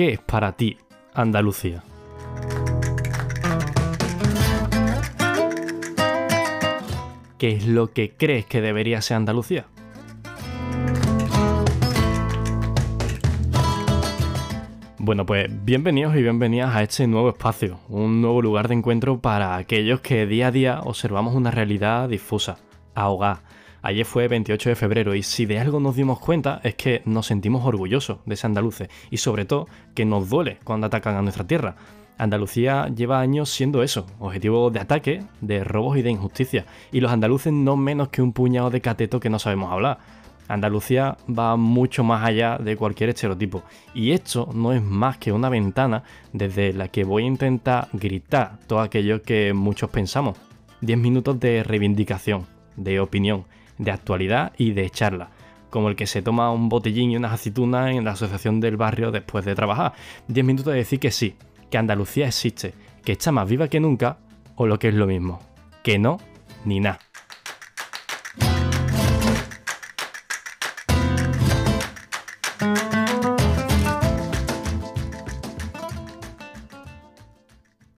¿Qué es para ti Andalucía? ¿Qué es lo que crees que debería ser Andalucía? Bueno, pues bienvenidos y bienvenidas a este nuevo espacio, un nuevo lugar de encuentro para aquellos que día a día observamos una realidad difusa, ahogada. Ayer fue 28 de febrero y si de algo nos dimos cuenta es que nos sentimos orgullosos de ese andaluces y sobre todo que nos duele cuando atacan a nuestra tierra. Andalucía lleva años siendo eso, objetivo de ataque, de robos y de injusticia, y los andaluces no menos que un puñado de cateto que no sabemos hablar. Andalucía va mucho más allá de cualquier estereotipo, y esto no es más que una ventana desde la que voy a intentar gritar todo aquello que muchos pensamos. 10 minutos de reivindicación, de opinión, de actualidad y de charla como el que se toma un botellín y unas aceitunas en la asociación del barrio después de trabajar. 10 minutos de decir que sí, que Andalucía existe, que está más viva que nunca, o lo que es lo mismo, que no, ni nada.